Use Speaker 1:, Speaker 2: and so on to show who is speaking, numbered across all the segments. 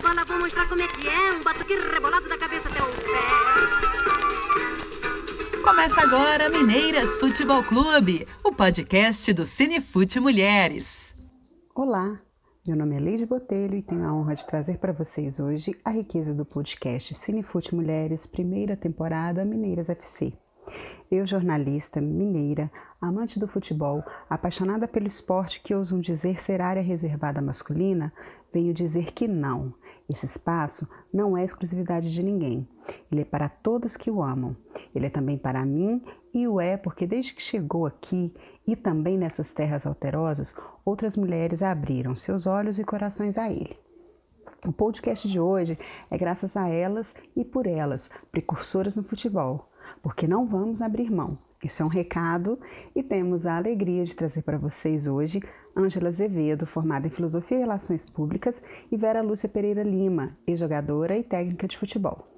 Speaker 1: bola, vou mostrar como é que é. Um batuque rebolado da cabeça até o pé.
Speaker 2: Começa agora Mineiras Futebol Clube, o podcast do Cinefute Mulheres.
Speaker 3: Olá, meu nome é Leide Botelho e tenho a honra de trazer para vocês hoje a riqueza do podcast Cinefute Mulheres, primeira temporada Mineiras FC. Eu, jornalista mineira, amante do futebol, apaixonada pelo esporte que ousam dizer ser área reservada masculina, venho dizer que não. Esse espaço não é exclusividade de ninguém. Ele é para todos que o amam. Ele é também para mim e o é porque desde que chegou aqui e também nessas terras alterosas, outras mulheres abriram seus olhos e corações a ele. O podcast de hoje é graças a elas e por elas, precursoras no futebol porque não vamos abrir mão. Isso é um recado e temos a alegria de trazer para vocês hoje Ângela Azevedo, formada em Filosofia e Relações Públicas, e Vera Lúcia Pereira Lima, ex-jogadora e técnica de futebol.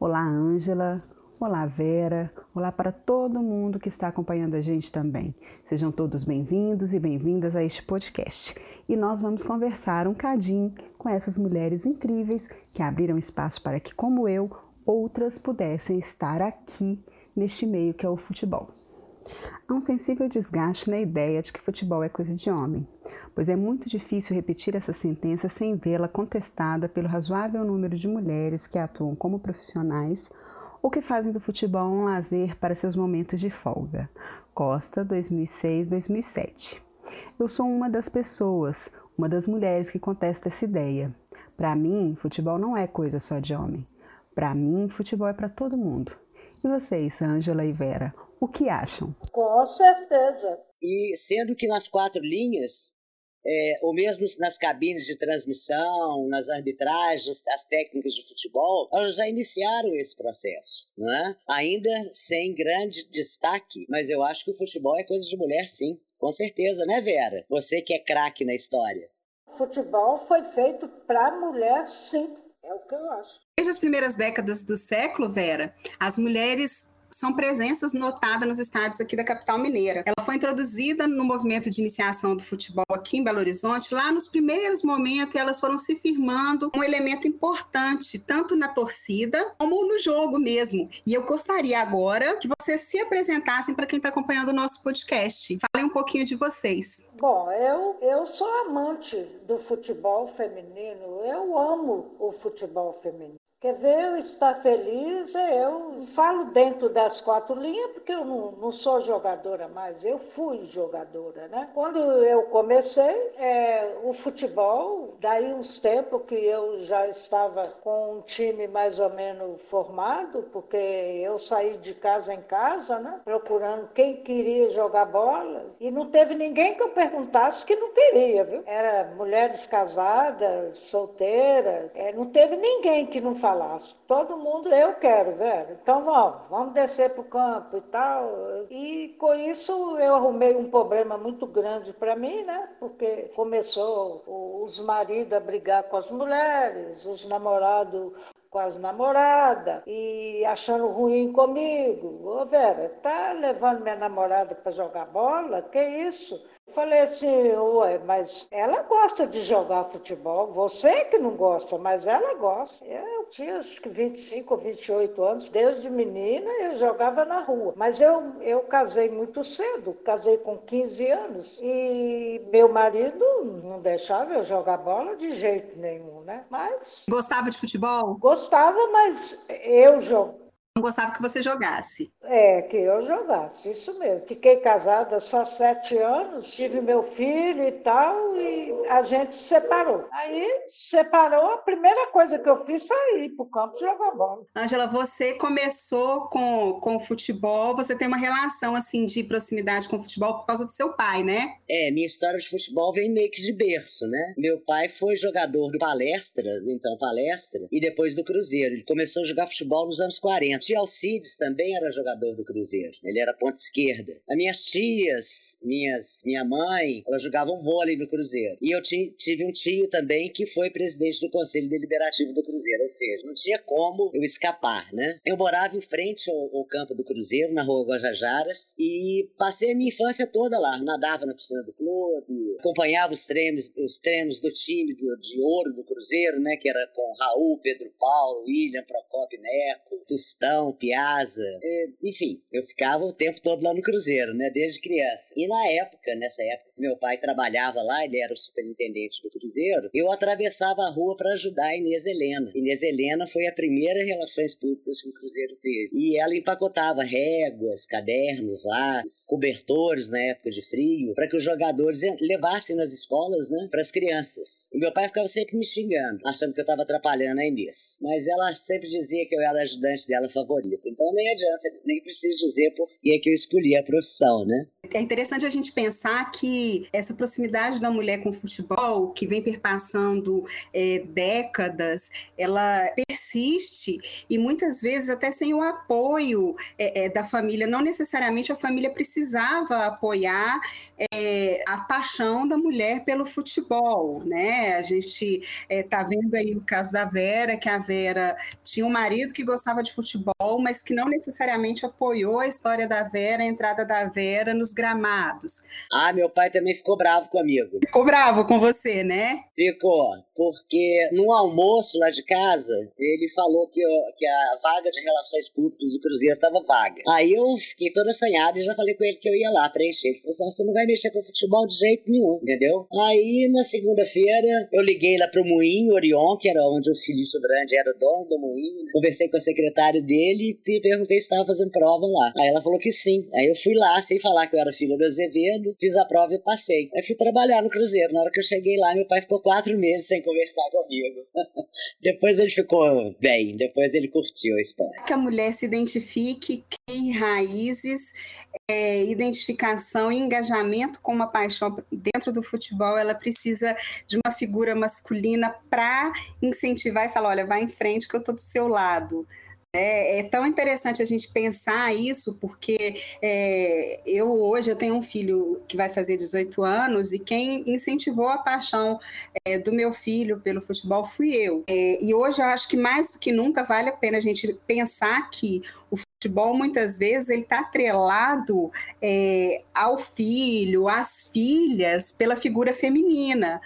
Speaker 3: Olá, Ângela. Olá, Vera. Olá para todo mundo que está acompanhando a gente também. Sejam todos bem-vindos e bem-vindas a este podcast. E nós vamos conversar um cadinho com essas mulheres incríveis que abriram espaço para que, como eu, outras pudessem estar aqui neste meio que é o futebol. Há um sensível desgaste na ideia de que futebol é coisa de homem, pois é muito difícil repetir essa sentença sem vê-la contestada pelo razoável número de mulheres que atuam como profissionais ou que fazem do futebol um lazer para seus momentos de folga. Costa, 2006-2007. Eu sou uma das pessoas, uma das mulheres que contesta essa ideia. Para mim, futebol não é coisa só de homem. Para mim, futebol é para todo mundo. E vocês, Ângela e Vera, o que acham?
Speaker 4: Com certeza.
Speaker 5: E sendo que nas quatro linhas, é, ou mesmo nas cabines de transmissão, nas arbitragens, as técnicas de futebol, elas já iniciaram esse processo, não é? Ainda sem grande destaque, mas eu acho que o futebol é coisa de mulher, sim. Com certeza, né, Vera? Você que é craque na história.
Speaker 4: Futebol foi feito para mulher, sim. É o que eu acho.
Speaker 6: Desde as primeiras décadas do século, Vera, as mulheres são presenças notadas nos estádios aqui da capital mineira. Ela foi introduzida no movimento de iniciação do futebol aqui em Belo Horizonte, lá nos primeiros momentos, elas foram se firmando um elemento importante, tanto na torcida como no jogo mesmo. E eu gostaria agora que vocês se apresentassem para quem está acompanhando o nosso podcast. Falem um pouquinho de vocês.
Speaker 4: Bom, eu, eu sou amante do futebol feminino, eu amo o futebol feminino. Quer ver eu estar feliz? É, eu falo dentro das quatro linhas, porque eu não, não sou jogadora mais, eu fui jogadora, né? Quando eu comecei é, o futebol, daí uns tempos que eu já estava com um time mais ou menos formado, porque eu saí de casa em casa, né? Procurando quem queria jogar bola, e não teve ninguém que eu perguntasse que não queria, viu? Era mulheres casadas, solteiras, é, não teve ninguém que não falasse palácio. Todo mundo, eu quero, velho. Então vamos, vamos descer para o campo e tal. E com isso eu arrumei um problema muito grande para mim, né? Porque começou os maridos a brigar com as mulheres, os namorados com as namoradas e achando ruim comigo. Ô Vera, tá levando minha namorada para jogar bola? Que isso? Falei assim, ué, mas ela gosta de jogar futebol. Você que não gosta, mas ela gosta. Eu tinha acho que 25 ou 28 anos. Desde menina eu jogava na rua. Mas eu, eu casei muito cedo. Casei com 15 anos. E meu marido não deixava eu jogar bola de jeito nenhum, né? Mas...
Speaker 6: Gostava de futebol?
Speaker 4: Gostava, mas eu jogo
Speaker 6: não gostava que você jogasse.
Speaker 4: É, que eu jogasse, isso mesmo. Fiquei casada só sete anos, tive meu filho e tal, e a gente se separou. Aí, separou, a primeira coisa que eu fiz foi ir para o campo jogar bola.
Speaker 6: Angela, você começou com, com o futebol, você tem uma relação, assim, de proximidade com o futebol por causa do seu pai, né?
Speaker 5: É, minha história de futebol vem meio que de berço, né? Meu pai foi jogador do Palestra, então Palestra, e depois do Cruzeiro. Ele começou a jogar futebol nos anos 40. Tia Alcides também era jogador jogador do Cruzeiro. Ele era ponta esquerda. As minhas tias, minhas, minha mãe, elas jogavam vôlei no Cruzeiro. E eu tive um tio também que foi presidente do Conselho Deliberativo do Cruzeiro, ou seja, não tinha como eu escapar, né? Eu morava em frente ao, ao campo do Cruzeiro, na rua Guajajaras, e passei a minha infância toda lá. Nadava na piscina do clube, acompanhava os treinos, os treinos do time do, de ouro do Cruzeiro, né? Que era com Raul, Pedro Paulo, William, Procopio Neco, Tostão, Piazza. É, enfim, eu ficava o tempo todo lá no Cruzeiro, né? Desde criança. E na época, nessa época que meu pai trabalhava lá, ele era o superintendente do Cruzeiro, eu atravessava a rua para ajudar a Inês Helena. Inês Helena foi a primeira relações públicas que o Cruzeiro teve. E ela empacotava réguas, cadernos, lápis, cobertores na época de frio, para que os jogadores levassem nas escolas, né, para as crianças. E meu pai ficava sempre me xingando, achando que eu estava atrapalhando a Inês. Mas ela sempre dizia que eu era ajudante dela Então nem adianta, nem preciso dizer por que, que eu escolhi a profissão, né?
Speaker 3: É interessante a gente pensar que essa proximidade da mulher com o futebol, que vem perpassando é, décadas, ela persiste e muitas vezes até sem o apoio é, é, da família. Não necessariamente a família precisava apoiar é, a paixão da mulher pelo futebol, né? A gente está é, vendo aí o caso da Vera, que a Vera tinha um marido que gostava de futebol, mas que não necessariamente apoiou a história da Vera, a entrada da Vera nos gramados.
Speaker 5: Ah, meu pai também ficou bravo comigo.
Speaker 3: Ficou bravo com você, né?
Speaker 5: Ficou, porque no almoço lá de casa, ele falou que, eu, que a vaga de relações públicas do Cruzeiro estava vaga. Aí eu fiquei toda assanhada e já falei com ele que eu ia lá preencher. Ele falou assim: você não vai mexer com futebol de jeito nenhum, entendeu? Aí na segunda-feira eu liguei lá pro Moinho Orion, que era onde o Felício Grande era o dono do Moinho. Né? Conversei com a secretária dele e perguntei se estava fazendo prova lá. Aí ela falou que sim. Aí eu fui lá sem falar que eu era filha do Azevedo, fiz a prova e passei. Aí fui trabalhar no Cruzeiro. Na hora que eu cheguei lá, meu pai ficou quatro meses sem conversar comigo. depois ele ficou bem, depois ele curtiu a história.
Speaker 3: Que a mulher se identifique, crie raízes, é, identificação e engajamento com uma paixão dentro do futebol, ela precisa de uma figura masculina para incentivar e falar: olha, vai em frente que eu estou do seu lado. É, é, tão interessante a gente pensar isso, porque é, eu hoje eu tenho um filho que vai fazer 18 anos e quem incentivou a paixão é, do meu filho pelo futebol fui eu. É, e hoje eu acho que mais do que nunca vale a pena a gente pensar que o futebol muitas vezes ele está atrelado é, ao filho, às filhas, pela figura feminina.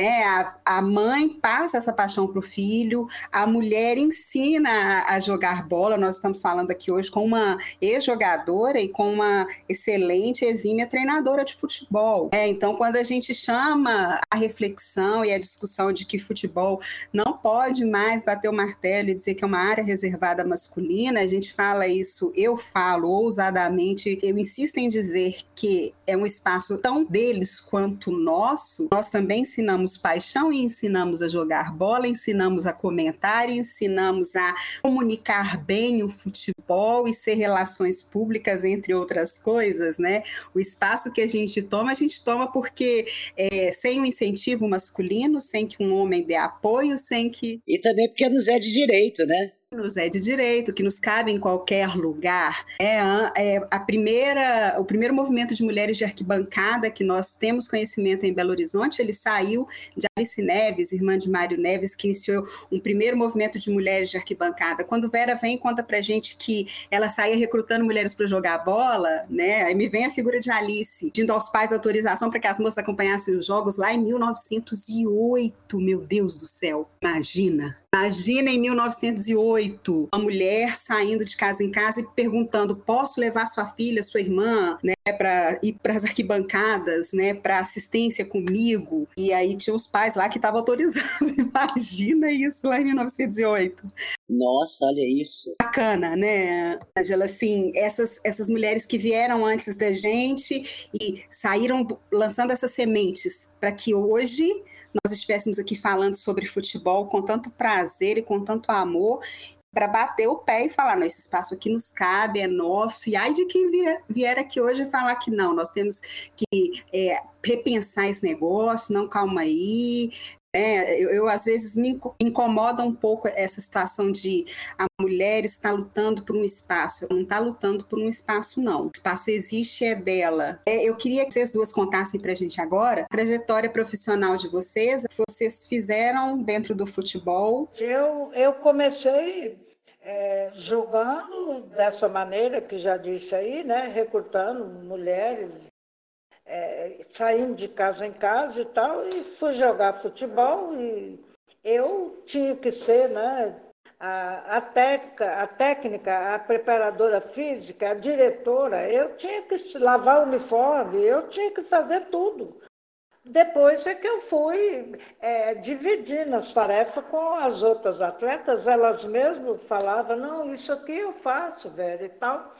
Speaker 3: É, a, a mãe passa essa paixão para o filho, a mulher ensina a, a, jogar bola. Nós estamos falando aqui hoje com uma ex-jogadora e com uma excelente, exímia treinadora de futebol. É, então, quando a gente chama a reflexão e a discussão de que futebol não pode mais bater o martelo e dizer que é uma área reservada masculina, a gente fala isso, eu falo ousadamente, eu insisto em dizer que é um espaço tão deles quanto nosso. Nós também ensinamos paixão e ensinamos a jogar bola, ensinamos a comentar, ensinamos a comunicar bem o futebol e ser relações públicas, entre outras coisas, né? O espaço que a gente toma, a gente toma porque é, sem o incentivo masculino, sem que um homem dê apoio, sem que.
Speaker 5: E também porque nos é de direito, né?
Speaker 3: Nos é de direito, que nos cabe em qualquer lugar. É, é, a primeira, o primeiro movimento de mulheres de arquibancada que nós temos conhecimento em Belo Horizonte, ele saiu de Alice Neves, irmã de Mário Neves, que iniciou um primeiro movimento de mulheres de arquibancada. Quando Vera vem e conta pra gente que ela saía recrutando mulheres para jogar bola, né? Aí me vem a figura de Alice, pedindo aos pais autorização para que as moças acompanhassem os jogos lá em 1908, meu Deus do céu. Imagina. Imagina em 1908, uma mulher saindo de casa em casa e perguntando: posso levar sua filha, sua irmã, né, para ir para as arquibancadas, né, para assistência comigo? E aí tinha os pais lá que estavam autorizados. Imagina isso lá em 1908.
Speaker 5: Nossa, olha isso.
Speaker 3: Bacana, né, Angela? Assim, essas, essas mulheres que vieram antes da gente e saíram lançando essas sementes para que hoje nós estivéssemos aqui falando sobre futebol com tanto prazer e com tanto amor, para bater o pé e falar: não, esse espaço aqui nos cabe, é nosso. E ai de quem vier, vier aqui hoje falar que não, nós temos que é, repensar esse negócio, não calma aí, é, eu, eu, às vezes me incomoda um pouco essa situação de a mulher está lutando por um espaço. Não está lutando por um espaço, não. O espaço existe, é dela. É, eu queria que vocês duas contassem para a gente agora a trajetória profissional de vocês, que vocês fizeram dentro do futebol.
Speaker 4: Eu, eu comecei é, jogando dessa maneira que já disse aí, né, recrutando mulheres é, saindo de casa em casa e tal, e fui jogar futebol e eu tinha que ser, né? A, a, técnica, a técnica, a preparadora física, a diretora, eu tinha que lavar o uniforme, eu tinha que fazer tudo. Depois é que eu fui é, dividindo as tarefas com as outras atletas, elas mesmas falavam, não, isso aqui eu faço, velho, e tal.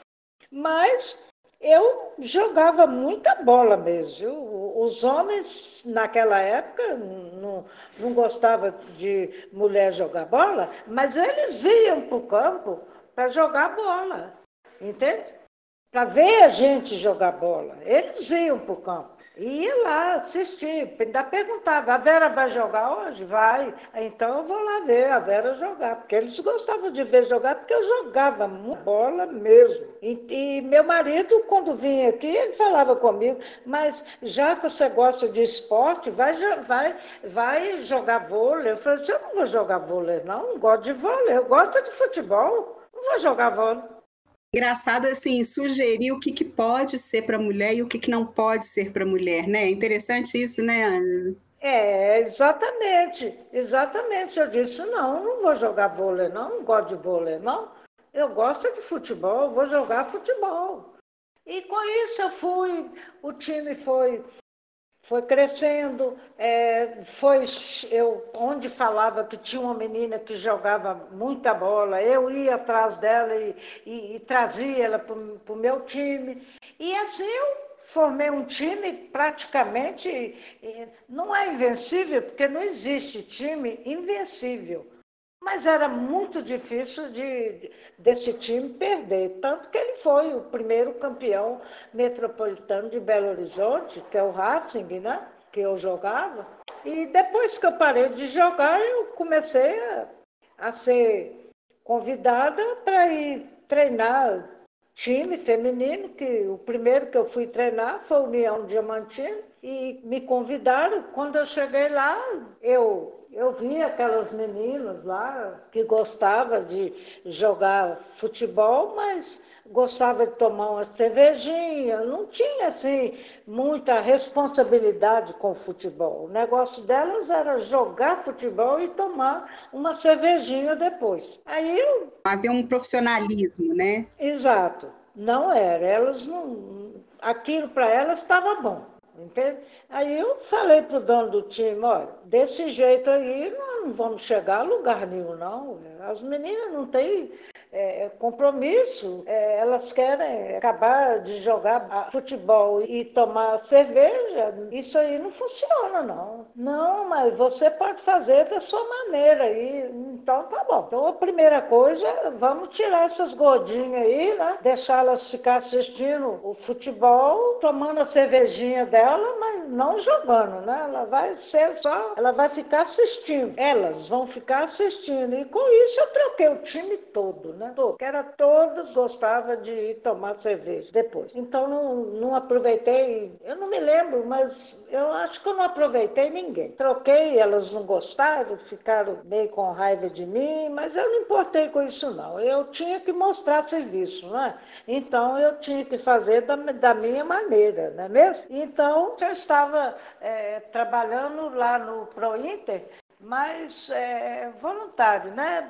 Speaker 4: Mas eu jogava muita bola mesmo. Os homens, naquela época, não, não gostavam de mulher jogar bola, mas eles iam para o campo para jogar bola, entende? Para ver a gente jogar bola. Eles iam para o campo. Ia lá assistir, ainda perguntava, a Vera vai jogar hoje? Vai. Então eu vou lá ver a Vera jogar, porque eles gostavam de ver jogar, porque eu jogava bola mesmo. E, e meu marido, quando vinha aqui, ele falava comigo, mas já que você gosta de esporte, vai, vai, vai jogar vôlei. Eu falei eu não vou jogar vôlei, não, não gosto de vôlei, eu gosto de futebol, não vou jogar vôlei.
Speaker 3: Engraçado assim, sugerir o que, que pode ser para mulher e o que, que não pode ser para mulher, né? Interessante isso, né, Ana?
Speaker 4: É, exatamente, exatamente. Eu disse, não, não vou jogar vôlei, não, não gosto de vôlei, não. Eu gosto de futebol, vou jogar futebol. E com isso eu fui, o time foi foi crescendo, é, foi eu onde falava que tinha uma menina que jogava muita bola, eu ia atrás dela e, e, e trazia ela para o meu time. E assim eu formei um time praticamente, não é invencível, porque não existe time invencível. Mas era muito difícil de, desse time perder, tanto que ele foi o primeiro campeão metropolitano de Belo Horizonte, que é o Racing, né? que eu jogava. E depois que eu parei de jogar, eu comecei a, a ser convidada para ir treinar time feminino, que o primeiro que eu fui treinar foi o União Diamantino, e me convidaram. Quando eu cheguei lá, eu eu vi aquelas meninas lá que gostavam de jogar futebol, mas gostava de tomar uma cervejinha, não tinha assim muita responsabilidade com o futebol. O negócio delas era jogar futebol e tomar uma cervejinha depois. Aí eu...
Speaker 3: havia um profissionalismo, né?
Speaker 4: Exato. Não era, elas não aquilo para elas estava bom. Entende? Aí eu falei para o dono do time, olha, desse jeito aí nós não vamos chegar a lugar nenhum, não. As meninas não têm é, compromisso, é, elas querem acabar de jogar futebol e tomar cerveja, isso aí não funciona, não. Não, mas você pode fazer da sua maneira aí, então tá bom. Então a primeira coisa, vamos tirar essas gordinhas aí, né? Deixá-las ficar assistindo o futebol, tomando a cervejinha dela, mas não jogando, né? Ela vai ser só, ela vai ficar assistindo. Elas vão ficar assistindo. E com isso eu troquei o time todo, né? Que era todas gostavam de ir tomar cerveja depois. Então não, não aproveitei, eu não me lembro, mas eu acho que eu não aproveitei ninguém. Troquei, elas não gostaram, ficaram meio com raiva de mim, mas eu não importei com isso não. Eu tinha que mostrar serviço, né? Então eu tinha que fazer da, da minha maneira, não é mesmo? Então eu estava é, trabalhando lá no ProInter, mas é, voluntário, né?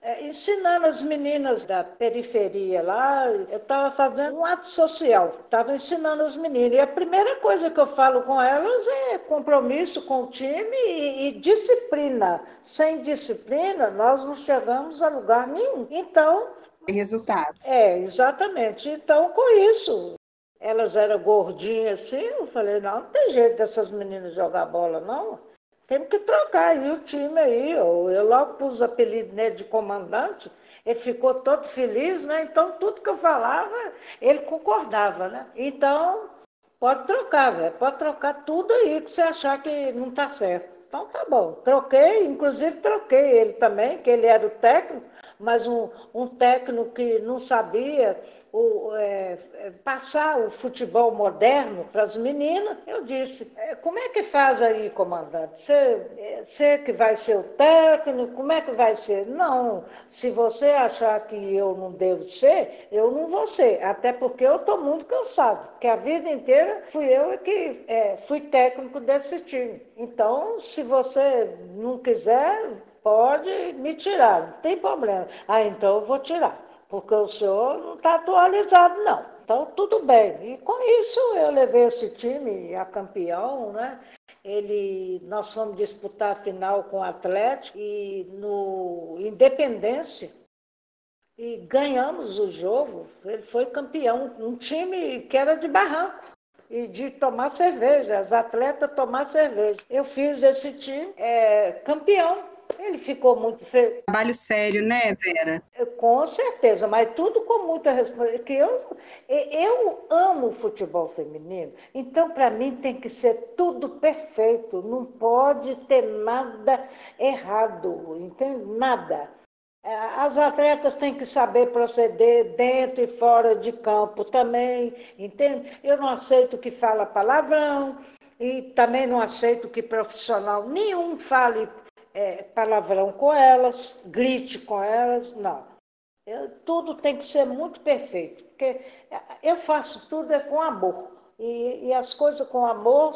Speaker 4: É, ensinando as meninas da periferia lá, eu estava fazendo um ato social, estava ensinando as meninas. E a primeira coisa que eu falo com elas é compromisso com o time e, e disciplina. Sem disciplina, nós não chegamos a lugar nenhum. Então.
Speaker 3: Resultado.
Speaker 4: É, exatamente. Então, com isso, elas eram gordinhas assim, eu falei, não, não tem jeito dessas meninas jogar bola, não. Temos que trocar aí o time aí. Eu, eu logo pus o apelido nele de comandante, ele ficou todo feliz, né? Então tudo que eu falava, ele concordava, né? Então, Pode trocar, velho. Pode trocar tudo aí que você achar que não está certo. Então tá bom. Troquei, inclusive troquei ele também, que ele era o técnico, mas um, um técnico que não sabia o, é, é, passar o futebol moderno para as meninas, eu disse, é, como é que faz aí, comandante? Você, é, você que vai ser o técnico, como é que vai ser? Não, se você achar que eu não devo ser, eu não vou ser, até porque eu estou muito cansado, porque a vida inteira fui eu que é, fui técnico desse time. Então, se você não quiser, pode me tirar, não tem problema. Ah, então eu vou tirar porque o senhor não está atualizado, não. Então, tudo bem. E com isso, eu levei esse time a campeão, né? Ele, nós fomos disputar a final com o Atlético e no Independência e ganhamos o jogo. Ele foi campeão, um time que era de barranco e de tomar cerveja, as atletas tomar cerveja. Eu fiz desse time é, campeão ele ficou muito.
Speaker 3: Trabalho sério, né, Vera?
Speaker 4: Com certeza, mas tudo com muita responsabilidade. Eu, eu amo o futebol feminino, então para mim tem que ser tudo perfeito, não pode ter nada errado, entende? Nada. É, as atletas têm que saber proceder dentro e fora de campo também, entende? Eu não aceito que fala palavrão e também não aceito que profissional nenhum fale é, palavrão com elas, grite com elas, não. Eu, tudo tem que ser muito perfeito, porque eu faço tudo é com amor. E, e as coisas com amor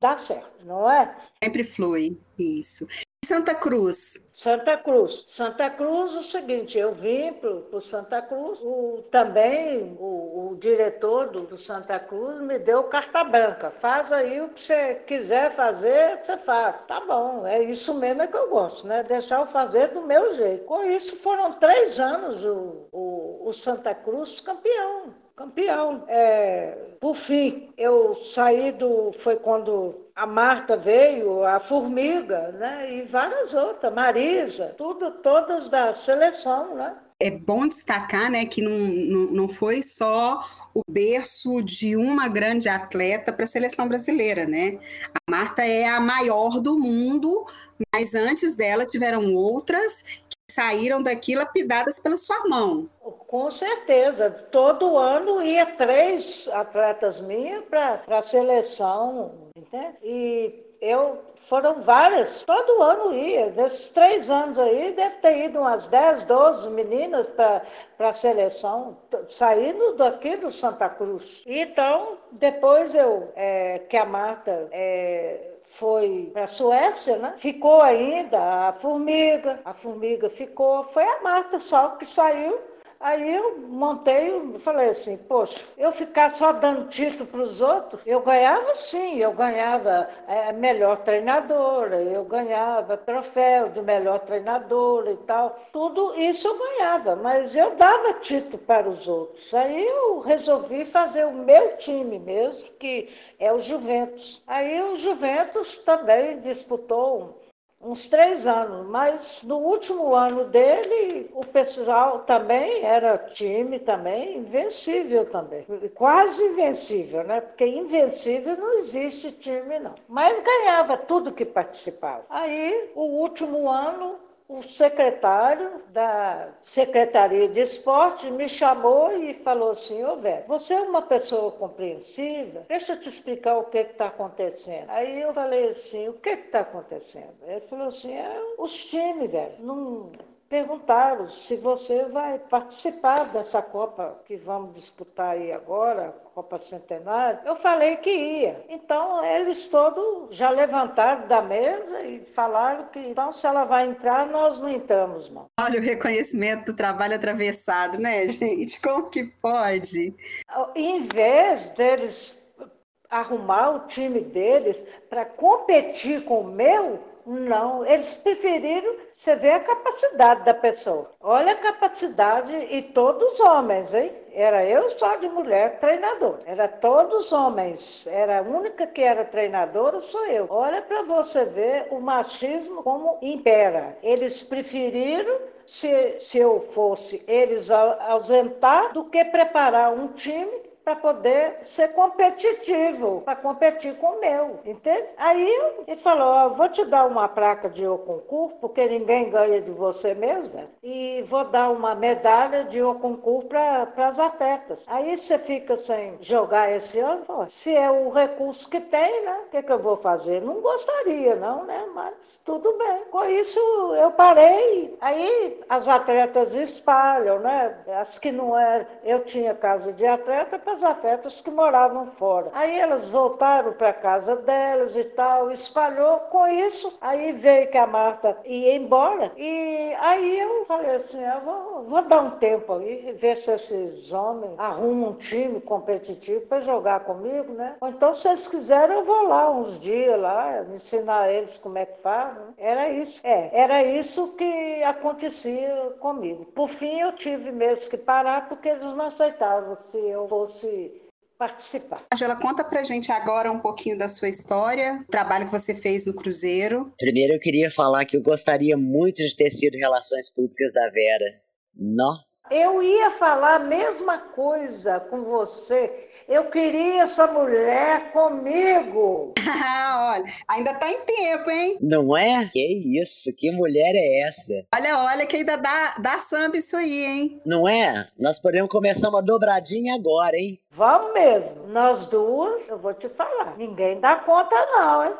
Speaker 4: dá certo, não é?
Speaker 3: Sempre flui, isso. Santa Cruz.
Speaker 4: Santa Cruz. Santa Cruz, o seguinte, eu vim para Santa Cruz, o, também o, o diretor do, do, Santa Cruz me deu carta branca. Faz aí o que você quiser fazer, você faz. Tá bom, é isso mesmo é que eu gosto, né? Deixar eu fazer do meu jeito. Com isso foram três anos o, o, o Santa Cruz campeão campeão. É, por fim, eu saí do. Foi quando a Marta veio, a Formiga, né? E várias outras, Marisa, tudo, todas da seleção, né?
Speaker 3: É bom destacar né, que não, não, não foi só o berço de uma grande atleta para a seleção brasileira, né? A Marta é a maior do mundo, mas antes dela tiveram outras saíram daqui lapidadas pela sua mão.
Speaker 4: Com certeza. Todo ano ia três atletas minhas para a seleção. Entende? E eu foram várias, todo ano ia. Desses três anos aí, deve ter ido umas 10, 12 meninas para a seleção, saindo daqui do Santa Cruz. Então, depois eu, é, que a Marta é, foi para a Suécia, né? Ficou ainda a formiga, a formiga ficou, foi a Marta só que saiu Aí eu montei, falei assim, poxa, eu ficar só dando título para os outros, eu ganhava sim, eu ganhava é, melhor treinadora, eu ganhava troféu de melhor treinadora e tal. Tudo isso eu ganhava, mas eu dava título para os outros. Aí eu resolvi fazer o meu time mesmo, que é o Juventus. Aí o Juventus também disputou uns três anos, mas no último ano dele, o pessoal também era time também, invencível também. Quase invencível, né? Porque invencível não existe time, não. Mas ganhava tudo que participava. Aí, o último ano, o secretário da Secretaria de Esporte me chamou e falou assim, ô velho, você é uma pessoa compreensiva, deixa eu te explicar o que está acontecendo. Aí eu falei assim, o que está acontecendo? Ele falou assim, é os times, velho, não perguntaram se você vai participar dessa Copa que vamos disputar aí agora, Copa Centenário. Eu falei que ia. Então, eles todos já levantaram da mesa e falaram que, então, se ela vai entrar, nós não entramos, não.
Speaker 3: Olha o reconhecimento do trabalho atravessado, né, gente? Como que pode?
Speaker 4: Em vez deles arrumar o time deles para competir com o meu, não, eles preferiram você ver a capacidade da pessoa. Olha a capacidade, e todos homens, hein? Era eu só de mulher treinador. Era todos homens. Era a única que era treinadora, sou eu. Olha para você ver o machismo como impera. Eles preferiram se, se eu fosse eles ausentar do que preparar um time para poder ser competitivo, para competir com o meu, entende? Aí ele falou, vou te dar uma placa de o concurso, porque ninguém ganha de você mesmo, e vou dar uma medalha de o concurso para as atletas. Aí você fica sem jogar esse ano, se é o recurso que tem, né? O que, que eu vou fazer? Não gostaria, não, né? Mas tudo bem. Com isso eu parei. Aí as atletas espalham, né? As que não eram, eu tinha casa de atleta as atletas que moravam fora. Aí elas voltaram para casa delas e tal, espalhou. Com isso, aí veio que a Marta ia embora. E aí eu falei assim, eu vou, vou dar um tempo aí, ver se esses homens arrumam um time competitivo para jogar comigo, né? Ou então, se eles quiserem, eu vou lá uns dias lá, ensinar eles como é que faz. Né? Era isso. É, era isso que acontecia comigo. Por fim, eu tive mesmo que parar porque eles não aceitavam se eu fosse participar.
Speaker 3: Angela, conta pra gente agora um pouquinho da sua história, o trabalho que você fez no Cruzeiro.
Speaker 5: Primeiro eu queria falar que eu gostaria muito de ter sido Relações Públicas da Vera. Não?
Speaker 4: Eu ia falar a mesma coisa com você. Eu queria essa mulher comigo.
Speaker 3: olha, ainda tá em tempo, hein?
Speaker 5: Não é? Que isso? Que mulher é essa?
Speaker 3: Olha, olha, que ainda dá, dá samba isso aí, hein?
Speaker 5: Não é? Nós podemos começar uma dobradinha agora, hein?
Speaker 4: Vamos mesmo. Nós duas, eu vou te falar. Ninguém dá conta, não, hein?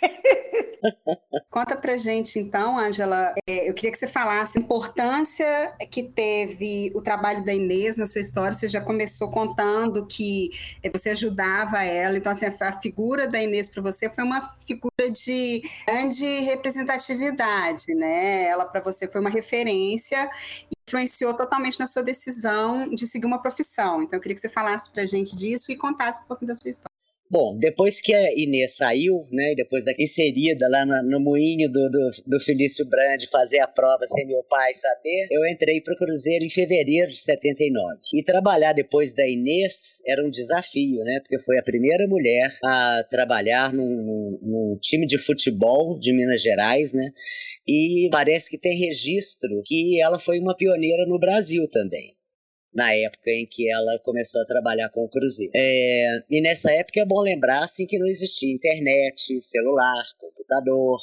Speaker 3: Conta pra gente, então, Angela, é, eu queria que você falasse a importância que teve o trabalho da Inês na sua história. Você já começou contando que é, você ajudava ela, então, assim, a figura da Inês para você foi uma figura de grande representatividade, né? Ela para você foi uma referência influenciou totalmente na sua decisão de seguir uma profissão. Então, eu queria que você falasse para gente disso e contasse um pouco da sua história.
Speaker 5: Bom, depois que a Inês saiu, né, depois da inserida lá no, no moinho do, do, do Felício Brandi fazer a prova sem meu pai saber, eu entrei para o Cruzeiro em fevereiro de 79. E trabalhar depois da Inês era um desafio, né, porque foi a primeira mulher a trabalhar num, num time de futebol de Minas Gerais, né, e parece que tem registro que ela foi uma pioneira no Brasil também na época em que ela começou a trabalhar com o Cruzeiro. É, e nessa época é bom lembrar assim, que não existia internet, celular, computador,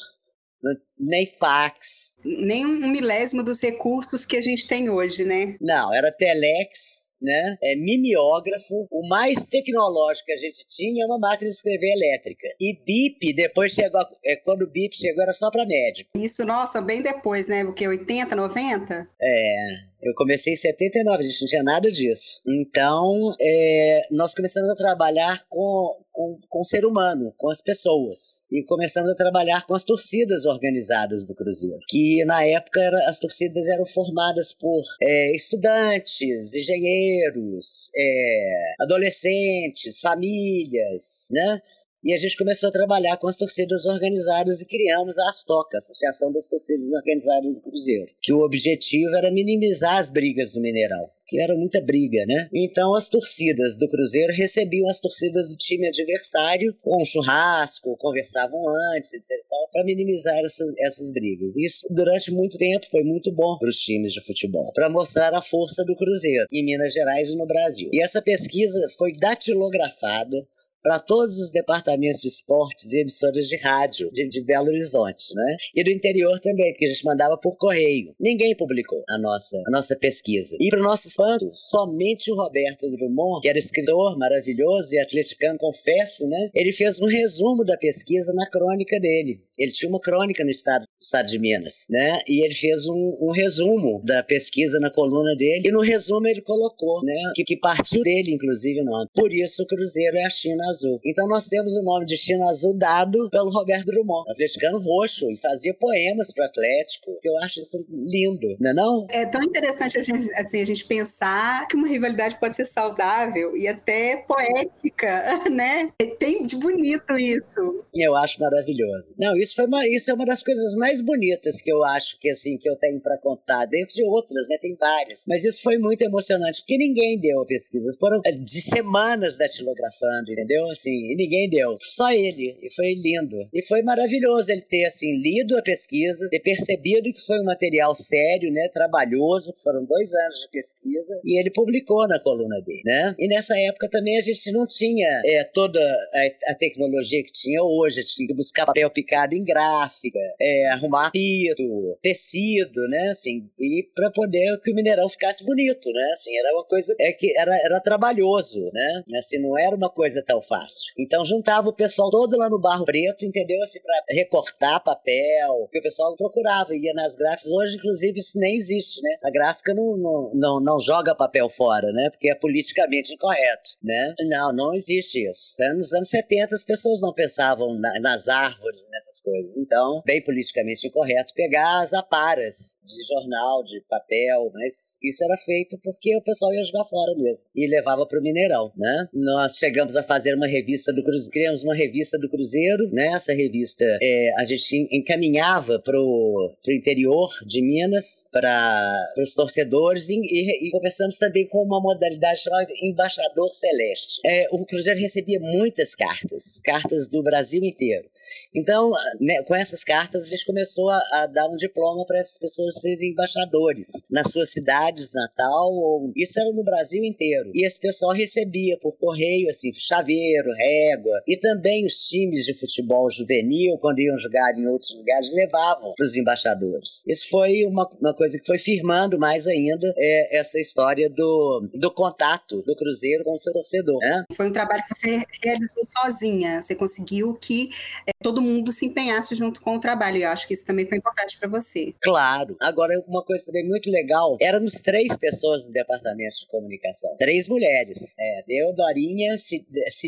Speaker 5: nem fax.
Speaker 3: Nem um milésimo dos recursos que a gente tem hoje, né?
Speaker 5: Não, era telex, né? É mimeógrafo. O mais tecnológico que a gente tinha é uma máquina de escrever elétrica. E BIP, depois chegou. É, quando o BIP chegou, era só para médico.
Speaker 3: Isso, nossa, bem depois, né? O que? 80, 90?
Speaker 5: É. Eu comecei em 79, a gente não tinha nada disso. Então, é, nós começamos a trabalhar com, com, com o ser humano, com as pessoas. E começamos a trabalhar com as torcidas organizadas do Cruzeiro. Que na época era, as torcidas eram formadas por é, estudantes, engenheiros, é, adolescentes, famílias, né? E a gente começou a trabalhar com as torcidas organizadas e criamos a ASTOCA, Associação das Torcidas Organizadas do Cruzeiro, que o objetivo era minimizar as brigas do Mineirão, que era muita briga, né? Então as torcidas do Cruzeiro recebiam as torcidas do time adversário com um churrasco, conversavam antes, etc. para minimizar essas, essas brigas. Isso durante muito tempo foi muito bom para os times de futebol, para mostrar a força do Cruzeiro em Minas Gerais e no Brasil. E essa pesquisa foi datilografada para todos os departamentos de esportes e emissoras de rádio de, de, Belo Horizonte, né? E do interior também, porque a gente mandava por correio. Ninguém publicou a nossa, a nossa pesquisa. E para o nosso espanto, somente o Roberto Drummond, que era escritor maravilhoso e atleticano, confesso, né? Ele fez um resumo da pesquisa na crônica dele. Ele tinha uma crônica no estado, estado de Minas, né? E ele fez um, um resumo da pesquisa na coluna dele. E no resumo ele colocou, né? Que, que partiu dele, inclusive, o nome. Por isso o Cruzeiro é a China Azul. Então nós temos o nome de China Azul dado pelo Roberto Drummond, atleticano roxo, e fazia poemas para Atlético. Eu acho isso lindo, não é não?
Speaker 3: É tão interessante a gente, assim, a gente pensar que uma rivalidade pode ser saudável e até poética, né? Tem de bonito isso.
Speaker 5: Eu acho maravilhoso. Não, isso, foi uma, isso é uma das coisas mais bonitas que eu acho que, assim, que eu tenho para contar, dentro de outras, né? Tem várias. Mas isso foi muito emocionante, porque ninguém deu a pesquisa. Foram eh, de semanas datilografando, entendeu? Entendeu? Assim, e ninguém deu. Só ele. E foi lindo. E foi maravilhoso ele ter, assim, lido a pesquisa, ter percebido que foi um material sério, né? Trabalhoso, foram dois anos de pesquisa, e ele publicou na coluna dele, né? E nessa época também a gente não tinha é, toda a, a, tecnologia que tinha hoje, a gente tinha que buscar papel picado em gráfica, é, arrumar pito, tecido, né? Assim, e para poder que o mineral ficasse bonito, né? Assim, era uma coisa é que era, era trabalhoso, né? Assim, não era uma coisa tão fácil. Então juntava o pessoal todo lá no Barro Preto, entendeu? Assim, para recortar papel, que o pessoal procurava, ia nas gráficas. Hoje, inclusive, isso nem existe, né? A gráfica não, não, não, não joga papel fora, né? Porque é politicamente incorreto, né? Não, não existe isso. Então, nos anos 70 as pessoas não pensavam na, nas árvores, nessas coisas. Então, bem politicamente incorreto pegar as aparas de jornal, de papel, mas isso era feito porque o pessoal ia jogar fora mesmo e levava para o Mineirão, né? Nós chegamos a fazer uma revista do Cruzeiro, criamos uma revista do Cruzeiro, né? Essa revista é, a gente encaminhava para o interior de Minas, para os torcedores e, e, e, começamos também com uma modalidade chamada Embaixador Celeste. É, o Cruzeiro recebia muitas cartas, cartas do Brasil inteiro. Então, né, com essas cartas, a gente começou a, a dar um diploma para essas pessoas serem embaixadores nas suas cidades natal. Ou, isso era no Brasil inteiro. E esse pessoal recebia por correio, assim, chaveiro, régua. E também os times de futebol juvenil, quando iam jogar em outros lugares, levavam para os embaixadores. Isso foi uma, uma coisa que foi firmando mais ainda é, essa história do, do contato do Cruzeiro com o seu torcedor. Né?
Speaker 3: Foi um trabalho que você realizou sozinha. Você conseguiu que é, todo mundo se empenhasse junto com o trabalho. E eu acho que isso também foi importante para você.
Speaker 5: Claro. Agora, uma coisa também muito legal: éramos três pessoas no departamento de comunicação. Três mulheres. É, eu, Dorinha,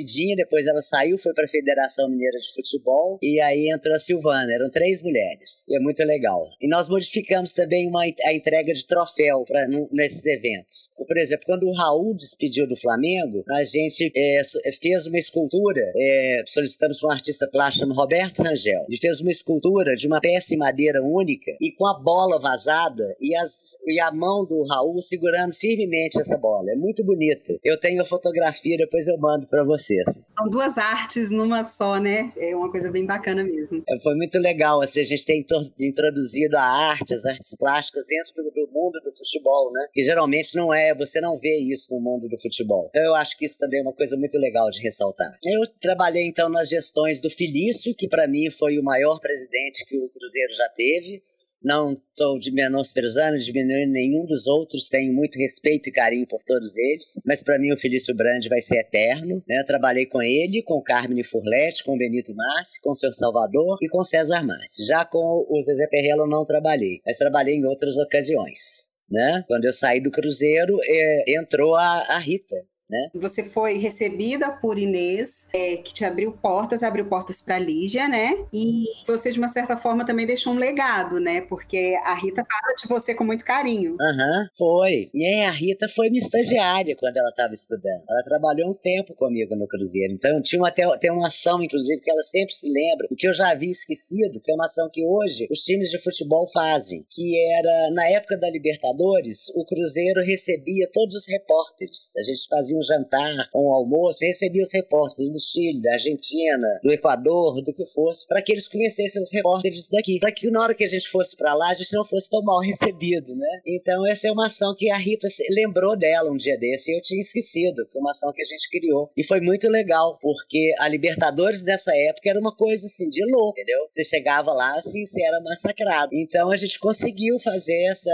Speaker 5: Cidinha, depois ela saiu, foi para a Federação Mineira de Futebol. E aí entrou a Silvana. Eram três mulheres. E é muito legal. E nós modificamos também uma, a entrega de troféu pra, nesses eventos. Por exemplo, quando o Raul despediu do Flamengo, a gente é, fez uma escultura, é, solicitamos um artista plástico Roberto Rangel. Ele fez uma escultura de uma peça em madeira única e com a bola vazada e, as, e a mão do Raul segurando firmemente essa bola. É muito bonita. Eu tenho a fotografia, depois eu mando para vocês.
Speaker 3: São duas artes numa só, né? É uma coisa bem bacana mesmo.
Speaker 5: É, foi muito legal, assim, a gente tem introduzido a arte, as artes plásticas dentro do, do mundo do futebol, né? Que geralmente não é, você não vê isso no mundo do futebol. Então eu acho que isso também é uma coisa muito legal de ressaltar. Eu trabalhei então nas gestões do Felício, que para mim foi o maior presidente que o Cruzeiro já teve. Não estou de menosprezando, diminuindo nenhum dos outros, tenho muito respeito e carinho por todos eles, mas para mim o Felício Brandi vai ser eterno. Né? Eu trabalhei com ele, com Carmine Furlete, com Benito Massi, com o Sr. Salvador e com César Massi. Já com o Zezé Perrella eu não trabalhei, mas trabalhei em outras ocasiões. Né? Quando eu saí do Cruzeiro, é, entrou a, a Rita, né?
Speaker 3: Você foi recebida por Inês, é, que te abriu portas, abriu portas para Lígia, né? E você, de uma certa forma, também deixou um legado, né? Porque a Rita fala de você com muito carinho.
Speaker 5: Aham, uhum, foi. E a Rita foi minha estagiária quando ela estava estudando. Ela trabalhou um tempo comigo no Cruzeiro. Então, tinha uma, tem uma ação, inclusive, que ela sempre se lembra, que eu já havia esquecido, que é uma ação que hoje os times de futebol fazem, que era, na época da Libertadores, o Cruzeiro recebia todos os repórteres. A gente fazia um jantar, um almoço, e recebia os repórteres do Chile, da Argentina, do Equador, do que fosse, para que eles conhecessem os repórteres daqui, para que na hora que a gente fosse para lá, a gente não fosse tão mal recebido, né? Então essa é uma ação que a Rita lembrou dela um dia desse e eu tinha esquecido, foi uma ação que a gente criou. E foi muito legal, porque a Libertadores dessa época era uma coisa assim de louco, entendeu? Você chegava lá assim, você era massacrado. Então a gente conseguiu fazer essa,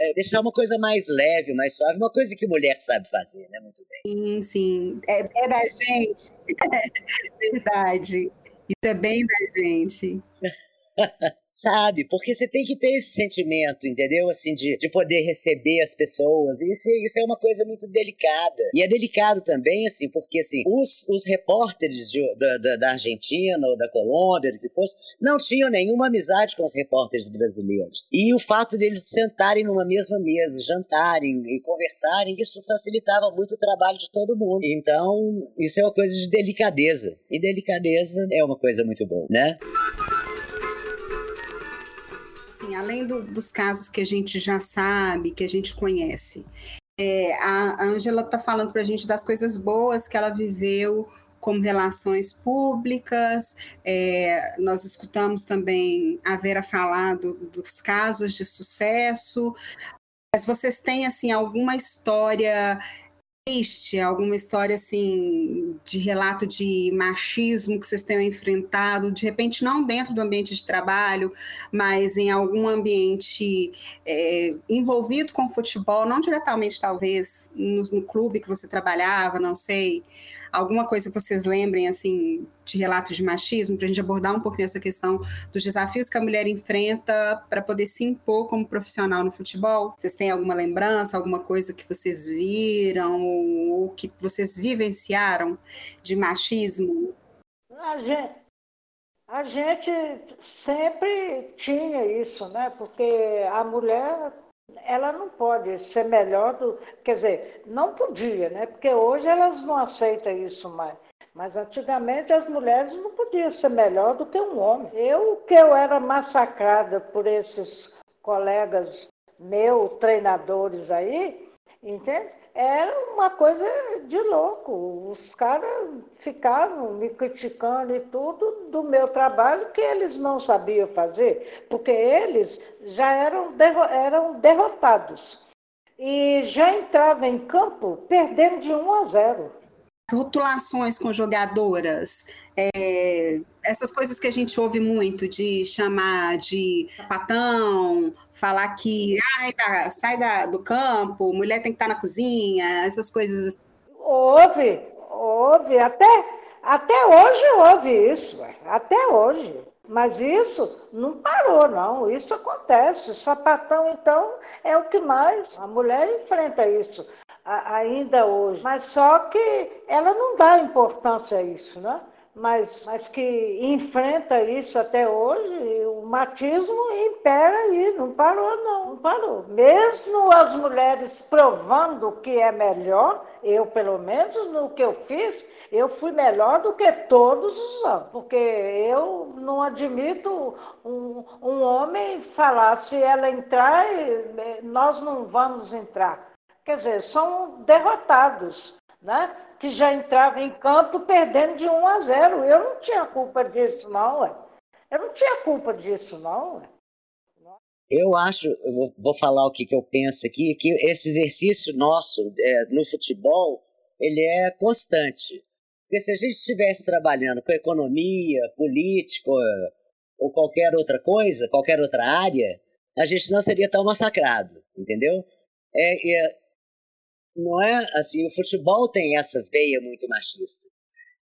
Speaker 5: é, deixar uma coisa mais leve, mais suave, uma coisa que mulher sabe fazer, né? Muito
Speaker 3: bem. Sim, sim. É, é da gente. Verdade. Isso é bem da gente.
Speaker 5: sabe? Porque você tem que ter esse sentimento, entendeu? Assim, de, de poder receber as pessoas. Isso, isso é uma coisa muito delicada. E é delicado também, assim, porque, assim, os, os repórteres de, da, da Argentina ou da Colômbia, do que fosse, não tinham nenhuma amizade com os repórteres brasileiros. E o fato deles sentarem numa mesma mesa, jantarem e conversarem, isso facilitava muito o trabalho de todo mundo. Então, isso é uma coisa de delicadeza. E delicadeza é uma coisa muito boa, né?
Speaker 3: Assim, além do, dos casos que a gente já sabe, que a gente conhece, é, a Ângela está falando para a gente das coisas boas que ela viveu como relações públicas. É, nós escutamos também a Vera falar do, dos casos de sucesso. Mas vocês têm assim alguma história triste, alguma história assim de relato de machismo que vocês tenham enfrentado, de repente não dentro do ambiente de trabalho, mas em algum ambiente é, envolvido com futebol, não diretamente talvez no, no clube que você trabalhava, não sei, alguma coisa que vocês lembrem, assim, de relatos de machismo, para a gente abordar um pouquinho essa questão dos desafios que a mulher enfrenta para poder se impor como profissional no futebol? Vocês têm alguma lembrança, alguma coisa que vocês viram ou que vocês vivenciaram de machismo?
Speaker 4: A gente, a gente sempre tinha isso, né? Porque a mulher ela não pode ser melhor do. Quer dizer, não podia, né? Porque hoje elas não aceitam isso mais. Mas antigamente as mulheres não podiam ser melhor do que um homem. Eu, que eu era massacrada por esses colegas meus, treinadores aí, entende? Era uma coisa de louco. Os caras ficavam me criticando e tudo do meu trabalho que eles não sabiam fazer, porque eles já eram, derro eram derrotados. E já entravam em campo perdendo de 1 a 0
Speaker 3: rotulações com jogadoras, é, essas coisas que a gente ouve muito de chamar de sapatão, falar que ai, tá, sai da, do campo, mulher tem que estar na cozinha, essas coisas. Assim.
Speaker 4: Houve, houve, até, até hoje houve isso, até hoje. Mas isso não parou, não. Isso acontece. Sapatão, então, é o que mais. A mulher enfrenta isso ainda hoje. Mas só que ela não dá importância a isso, né? Mas, mas que enfrenta isso até hoje, o matismo impera aí, não parou não, não parou. Mesmo as mulheres provando que é melhor, eu pelo menos no que eu fiz, eu fui melhor do que todos os anos, porque eu não admito um, um homem falar, se ela entrar, nós não vamos entrar. Quer dizer, são derrotados, né? Que já entravam em campo perdendo de 1 a 0. Eu não tinha culpa disso, não. Ué. Eu não tinha culpa disso, não. Ué.
Speaker 5: Eu acho, eu vou falar o que, que eu penso aqui, que esse exercício nosso é, no futebol, ele é constante. Porque se a gente estivesse trabalhando com economia, política ou qualquer outra coisa, qualquer outra área, a gente não seria tão massacrado, entendeu? É, é, não é assim, o futebol tem essa veia muito machista.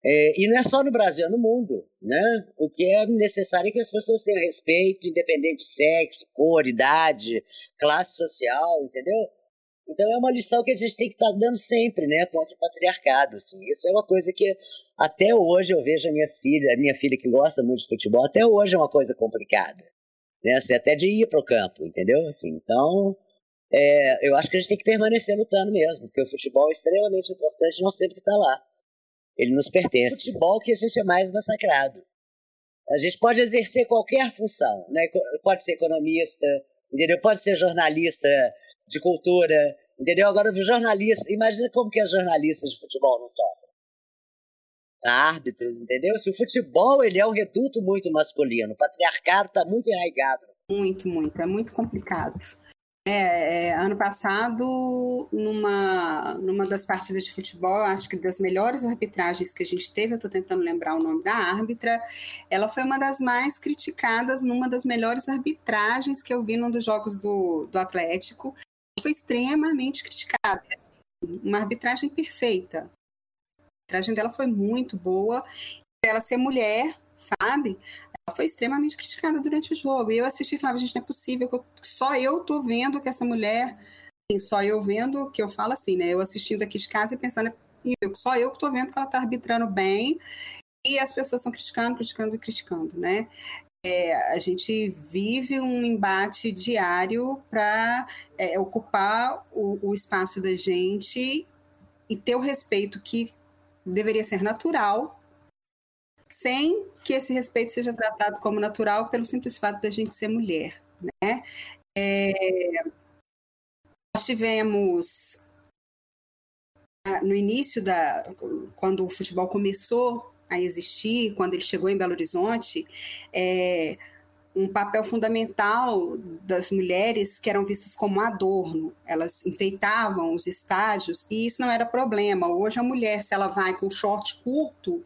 Speaker 5: É, e não é só no Brasil, é no mundo. Né? O que é necessário é que as pessoas tenham respeito, independente de sexo, cor, idade, classe social, entendeu? Então é uma lição que a gente tem que estar tá dando sempre, né, contra o patriarcado. Assim. Isso é uma coisa que até hoje eu vejo a minhas filhas, a minha filha que gosta muito de futebol, até hoje é uma coisa complicada. Né? Assim, até de ir para o campo, entendeu? Assim, então, é, eu acho que a gente tem que permanecer lutando mesmo, porque o futebol é extremamente importante, nós temos que estar lá. Ele nos pertence. O futebol que a gente é mais massacrado. A gente pode exercer qualquer função, né? Pode ser economista, entendeu? Pode ser jornalista de cultura, entendeu? Agora, o jornalista, imagina como que as jornalistas de futebol não sofrem. Árbitros, entendeu? Se o futebol ele é um reduto muito masculino, o patriarcado está muito enraigado.
Speaker 3: Muito, muito, é muito complicado. É, é, ano passado, numa, numa das partidas de futebol, acho que das melhores arbitragens que a gente teve, eu estou tentando lembrar o nome da árbitra, ela foi uma das mais criticadas numa das melhores arbitragens que eu vi num dos jogos do, do Atlético. Foi extremamente criticada. Assim, uma arbitragem perfeita. A arbitragem dela foi muito boa. Ela ser mulher, sabe? Foi extremamente criticada durante o jogo. E eu assisti e falava, gente, não é possível, só eu tô vendo que essa mulher, assim, só eu vendo, que eu falo assim, né? Eu assistindo aqui de casa e pensando, é possível, só eu que tô vendo que ela tá arbitrando bem. E as pessoas estão criticando, criticando e criticando, né? É, a gente vive um embate diário para é, ocupar o, o espaço da gente e ter o respeito que deveria ser natural sem que esse respeito seja tratado como natural pelo simples fato da gente ser mulher. Né? É, nós tivemos no início da quando o futebol começou a existir, quando ele chegou em Belo Horizonte, é, um papel fundamental das mulheres que eram vistas como adorno. Elas enfeitavam os estádios e isso não era problema. Hoje a mulher, se ela vai com short curto,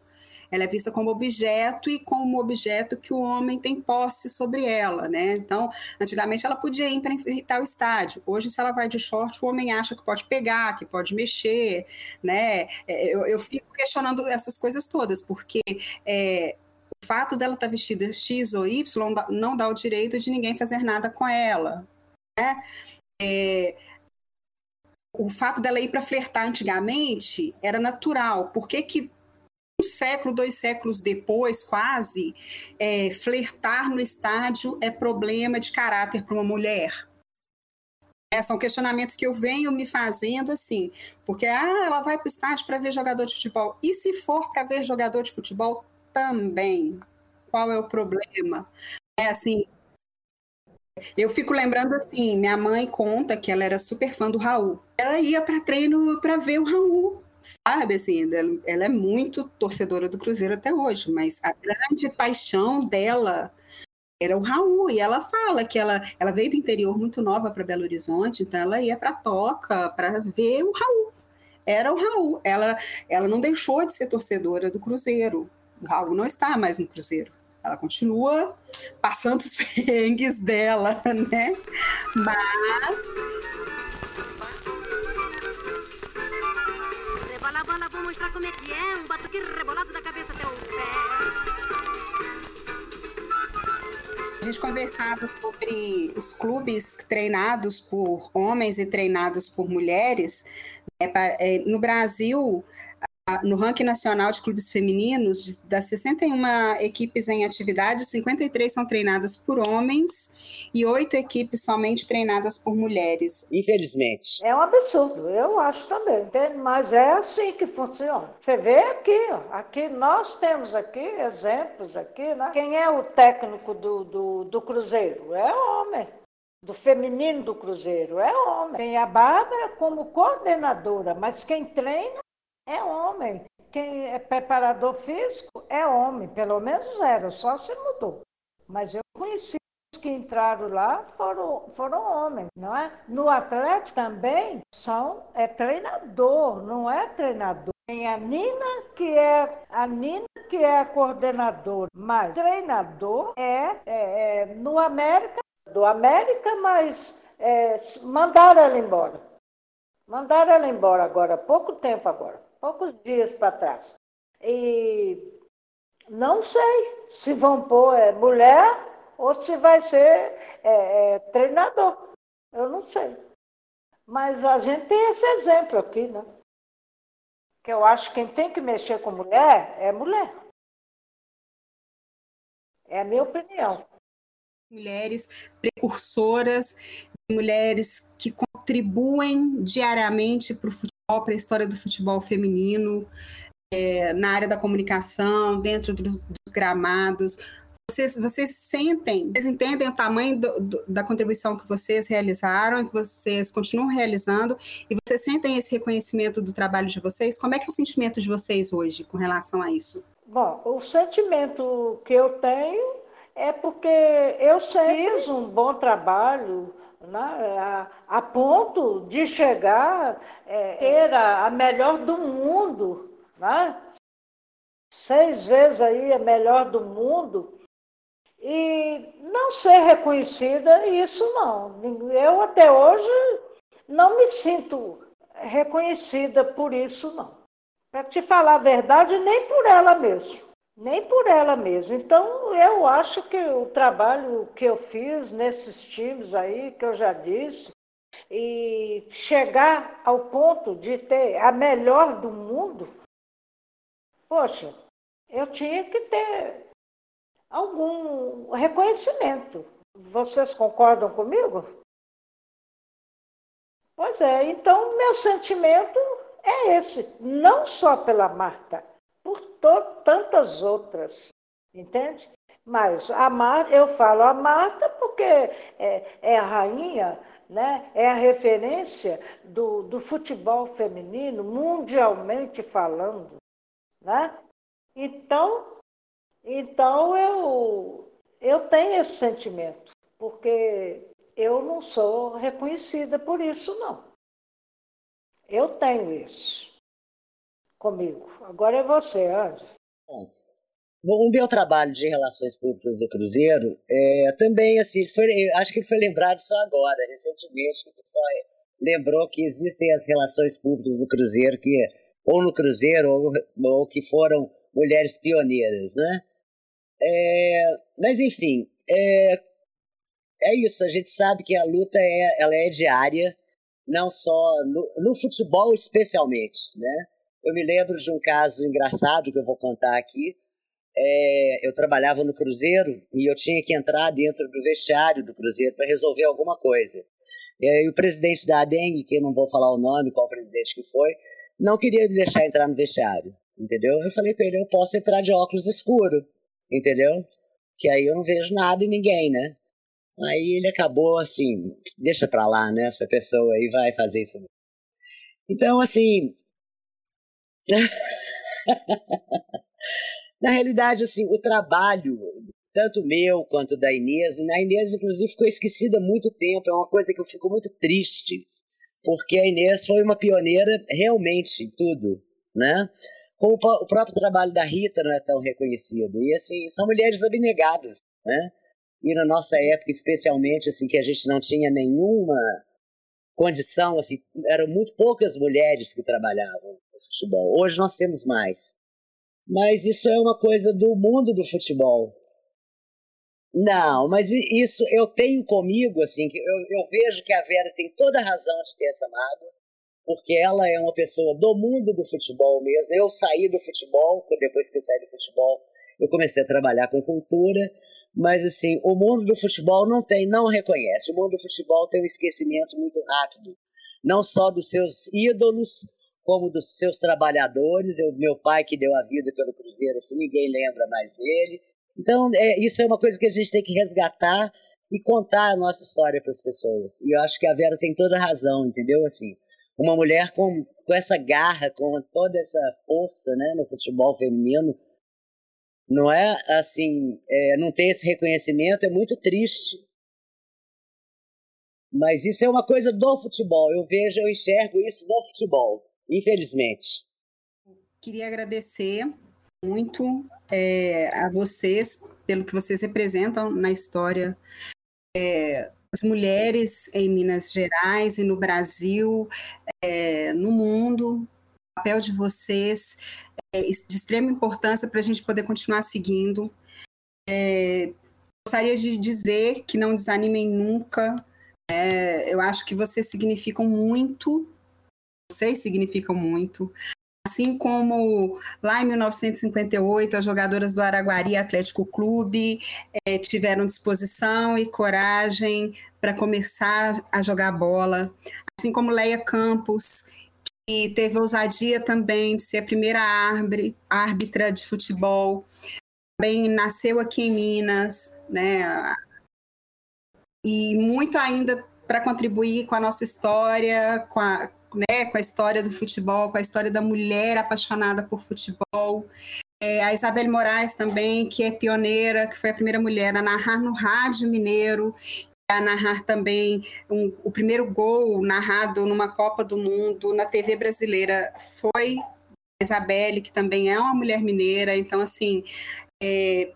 Speaker 3: ela é vista como objeto e como objeto que o homem tem posse sobre ela, né? Então, antigamente ela podia ir para enfeitar o estádio. Hoje, se ela vai de short, o homem acha que pode pegar, que pode mexer, né? É, eu, eu fico questionando essas coisas todas, porque é, o fato dela estar tá vestida X ou Y não dá o direito de ninguém fazer nada com ela, né? É, o fato dela ir para flertar antigamente era natural. Por que, que um século, dois séculos depois, quase, é, flertar no estádio é problema de caráter para uma mulher? É, são questionamentos que eu venho me fazendo assim, porque ah, ela vai para o estádio para ver jogador de futebol. E se for para ver jogador de futebol também? Qual é o problema? É assim, eu fico lembrando assim, minha mãe conta que ela era super fã do Raul. Ela ia para treino para ver o Raul sabe, assim, ela é muito torcedora do Cruzeiro até hoje, mas a grande paixão dela era o Raul, e ela fala que ela, ela veio do interior muito nova para Belo Horizonte, então ela ia para Toca para ver o Raul. Era o Raul. Ela, ela não deixou de ser torcedora do Cruzeiro. O Raul não está mais no Cruzeiro. Ela continua passando os perrengues dela, né? Mas
Speaker 1: vou mostrar como é que é. Um batuque rebolado da cabeça até o pé.
Speaker 3: A gente conversava sobre os clubes treinados por homens e treinados por mulheres. É, no Brasil, no ranking nacional de clubes femininos, das 61 equipes em atividade, 53 são treinadas por homens e oito equipes somente treinadas por mulheres.
Speaker 5: Infelizmente.
Speaker 4: É um absurdo, eu acho também. Mas é assim que funciona. Você vê aqui, aqui nós temos aqui exemplos aqui, né? Quem é o técnico do, do, do Cruzeiro? É homem do feminino do Cruzeiro é homem. Tem a Bárbara como coordenadora, mas quem treina é homem. Quem é preparador físico é homem, pelo menos era, só se mudou. Mas eu conheci os que entraram lá foram, foram homens, não é? No Atlético também são é treinador, não é treinador. Tem a Nina, que é a Nina, que é a coordenadora, mas treinador é, é, é no América, do América, mas é, mandaram ela embora. Mandaram ela embora agora, há pouco tempo agora poucos dias para trás. E não sei se vão pôr é, mulher ou se vai ser é, é, treinador. Eu não sei. Mas a gente tem esse exemplo aqui, né? Que eu acho que quem tem que mexer com mulher é mulher. É a minha opinião.
Speaker 3: Mulheres precursoras, mulheres que contribuem diariamente para o futuro para a história do futebol feminino, é, na área da comunicação, dentro dos, dos gramados. Vocês, vocês sentem, vocês entendem o tamanho do, do, da contribuição que vocês realizaram, que vocês continuam realizando, e vocês sentem esse reconhecimento do trabalho de vocês? Como é que é o sentimento de vocês hoje com relação a isso?
Speaker 4: Bom, o sentimento que eu tenho é porque eu fiz um bom trabalho né, a, a, ponto de chegar é, ter a, a, melhor do mundo, né? seis vezes aí a melhor do mundo, e não ser reconhecida, isso não. Eu até hoje não me sinto reconhecida por isso, não. Para te falar a verdade, nem por ela mesma nem por ela mesma. Então, eu acho que o trabalho que eu fiz nesses times aí, que eu já disse, e chegar ao ponto de ter a melhor do mundo, poxa, eu tinha que ter algum reconhecimento. Vocês concordam comigo? Pois é, então meu sentimento é esse, não só pela Marta, por tantas outras, entende? Mas a Marta, eu falo a Marta porque é, é a rainha né, é a referência do, do futebol feminino, mundialmente falando. Né? Então, então eu, eu tenho esse sentimento, porque eu não sou reconhecida por isso, não. Eu tenho isso comigo. Agora é você, Anjo.
Speaker 5: Bom, o meu trabalho de relações públicas do Cruzeiro é, também, assim, foi, acho que foi lembrado só agora, recentemente, que o pessoal lembrou que existem as relações públicas do Cruzeiro, que ou no Cruzeiro, ou, ou que foram mulheres pioneiras, né? É, mas, enfim, é, é isso, a gente sabe que a luta é, ela é diária, não só no, no futebol especialmente, né? Eu me lembro de um caso engraçado que eu vou contar aqui, é, eu trabalhava no Cruzeiro e eu tinha que entrar dentro do vestiário do Cruzeiro para resolver alguma coisa. E aí o presidente da ADENG, que não vou falar o nome, qual presidente que foi, não queria me deixar entrar no vestiário, entendeu? Eu falei com ele, eu posso entrar de óculos escuro, entendeu? Que aí eu não vejo nada e ninguém, né? Aí ele acabou assim, deixa pra lá, né? Essa pessoa aí vai fazer isso. Então, assim. Na realidade, assim, o trabalho, tanto meu quanto da Inês, a Inês, inclusive, ficou esquecida há muito tempo, é uma coisa que eu fico muito triste, porque a Inês foi uma pioneira realmente em tudo, né? Como o próprio trabalho da Rita não é tão reconhecido. E, assim, são mulheres abnegadas, né? E na nossa época, especialmente, assim, que a gente não tinha nenhuma condição, assim, eram muito poucas mulheres que trabalhavam no futebol. Hoje nós temos mais mas isso é uma coisa do mundo do futebol. Não, mas isso eu tenho comigo, assim, que eu, eu vejo que a Vera tem toda a razão de ter essa mágoa, porque ela é uma pessoa do mundo do futebol mesmo. Eu saí do futebol, depois que eu saí do futebol, eu comecei a trabalhar com cultura, mas assim, o mundo do futebol não tem, não reconhece. O mundo do futebol tem um esquecimento muito rápido, não só dos seus ídolos, como dos seus trabalhadores. Eu, meu pai que deu a vida pelo Cruzeiro, assim, ninguém lembra mais dele. Então, é, isso é uma coisa que a gente tem que resgatar e contar a nossa história para as pessoas. E eu acho que a Vera tem toda a razão, entendeu? Assim, uma mulher com, com essa garra, com toda essa força né, no futebol feminino, não é assim, é, não ter esse reconhecimento é muito triste. Mas isso é uma coisa do futebol. Eu vejo, eu enxergo isso do futebol infelizmente.
Speaker 3: Queria agradecer muito é, a vocês pelo que vocês representam na história é, das mulheres em Minas Gerais e no Brasil, é, no mundo. O papel de vocês é de extrema importância para a gente poder continuar seguindo. É, gostaria de dizer que não desanimem nunca. É, eu acho que vocês significam muito vocês significam muito. Assim como lá em 1958, as jogadoras do Araguari Atlético Clube é, tiveram disposição e coragem para começar a jogar bola. Assim como Leia Campos, que teve ousadia também de ser a primeira árbitra de futebol. Também nasceu aqui em Minas, né? E muito ainda para contribuir com a nossa história, com a, né, com a história do futebol, com a história da mulher apaixonada por futebol. É, a Isabelle Moraes também, que é pioneira, que foi a primeira mulher a narrar no Rádio Mineiro, a narrar também um, o primeiro gol narrado numa Copa do Mundo na TV brasileira foi a Isabelle, que também é uma mulher mineira. Então, assim, é,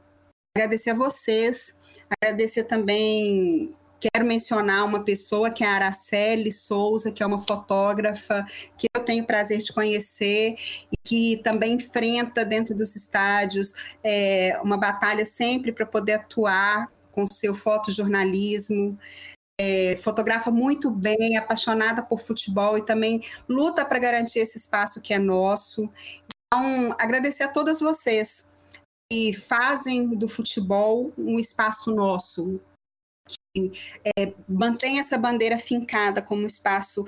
Speaker 3: agradecer a vocês, agradecer também Quero mencionar uma pessoa que é a Araceli Souza, que é uma fotógrafa que eu tenho prazer de conhecer e que também enfrenta dentro dos estádios é, uma batalha sempre para poder atuar com seu fotojornalismo. É, fotografa muito bem, apaixonada por futebol e também luta para garantir esse espaço que é nosso. Então, agradecer a todas vocês que fazem do futebol um espaço nosso, é, mantém essa bandeira fincada como um espaço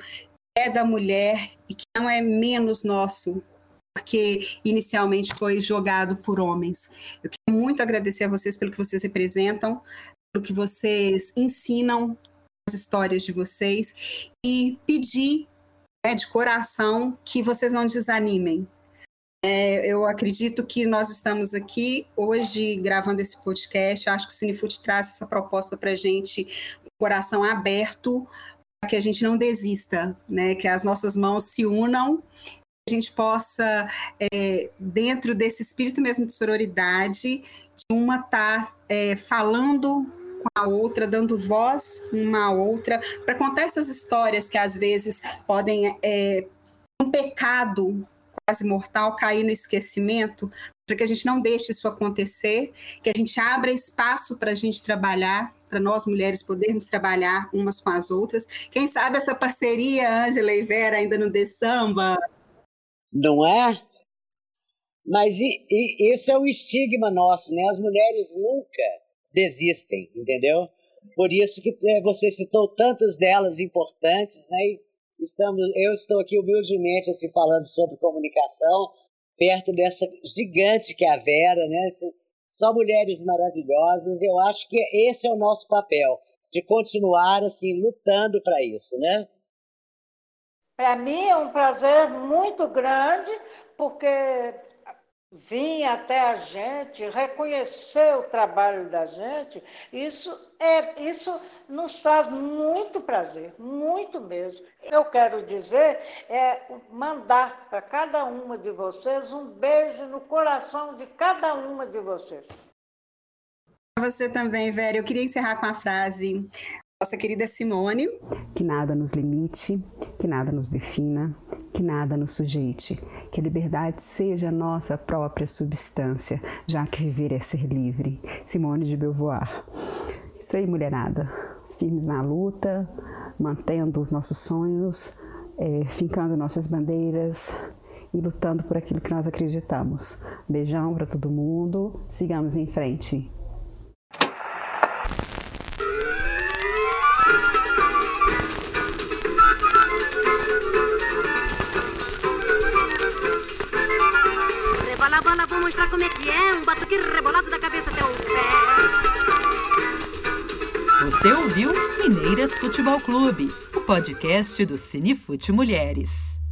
Speaker 3: é da mulher e que não é menos nosso, porque inicialmente foi jogado por homens. Eu quero muito agradecer a vocês pelo que vocês representam, pelo que vocês ensinam as histórias de vocês e pedir né, de coração que vocês não desanimem. É, eu acredito que nós estamos aqui hoje gravando esse podcast. Eu acho que o Cinefoot traz essa proposta para a gente, coração aberto, para que a gente não desista, né? que as nossas mãos se unam a gente possa, é, dentro desse espírito mesmo de sororidade, de uma estar tá, é, falando com a outra, dando voz uma à outra, para contar essas histórias que às vezes podem, é, um pecado quase mortal, cair no esquecimento, para que a gente não deixe isso acontecer, que a gente abra espaço para a gente trabalhar, para nós mulheres podermos trabalhar umas com as outras. Quem sabe essa parceria, Ângela e Vera, ainda no The Samba,
Speaker 5: não é? Mas e, e, isso é o estigma nosso, né? As mulheres nunca desistem, entendeu? Por isso que é, você citou tantas delas importantes, né? E estamos, eu estou aqui humildemente assim, falando sobre comunicação, perto dessa gigante que é a Vera, né? Só mulheres maravilhosas. Eu acho que esse é o nosso papel, de continuar assim lutando para isso, né?
Speaker 4: Para mim é um prazer muito grande, porque vir até a gente, reconhecer o trabalho da gente, isso, é, isso nos traz muito prazer, muito mesmo. Eu quero dizer é mandar para cada uma de vocês um beijo no coração de cada uma de vocês.
Speaker 3: Você também, Vera. Eu queria encerrar com a frase nossa querida Simone.
Speaker 7: Que nada nos limite, que nada nos defina, que nada nos sujeite, que a liberdade seja a nossa própria substância, já que viver é ser livre. Simone de Beauvoir. Isso aí, mulherada. Firmes na luta, mantendo os nossos sonhos, é, fincando nossas bandeiras e lutando por aquilo que nós acreditamos. Beijão para todo mundo, sigamos em frente.
Speaker 1: Como é que é um batuque rebolado da cabeça até o pé.
Speaker 2: Você ouviu Mineiras Futebol Clube, o podcast do Cinefute Mulheres.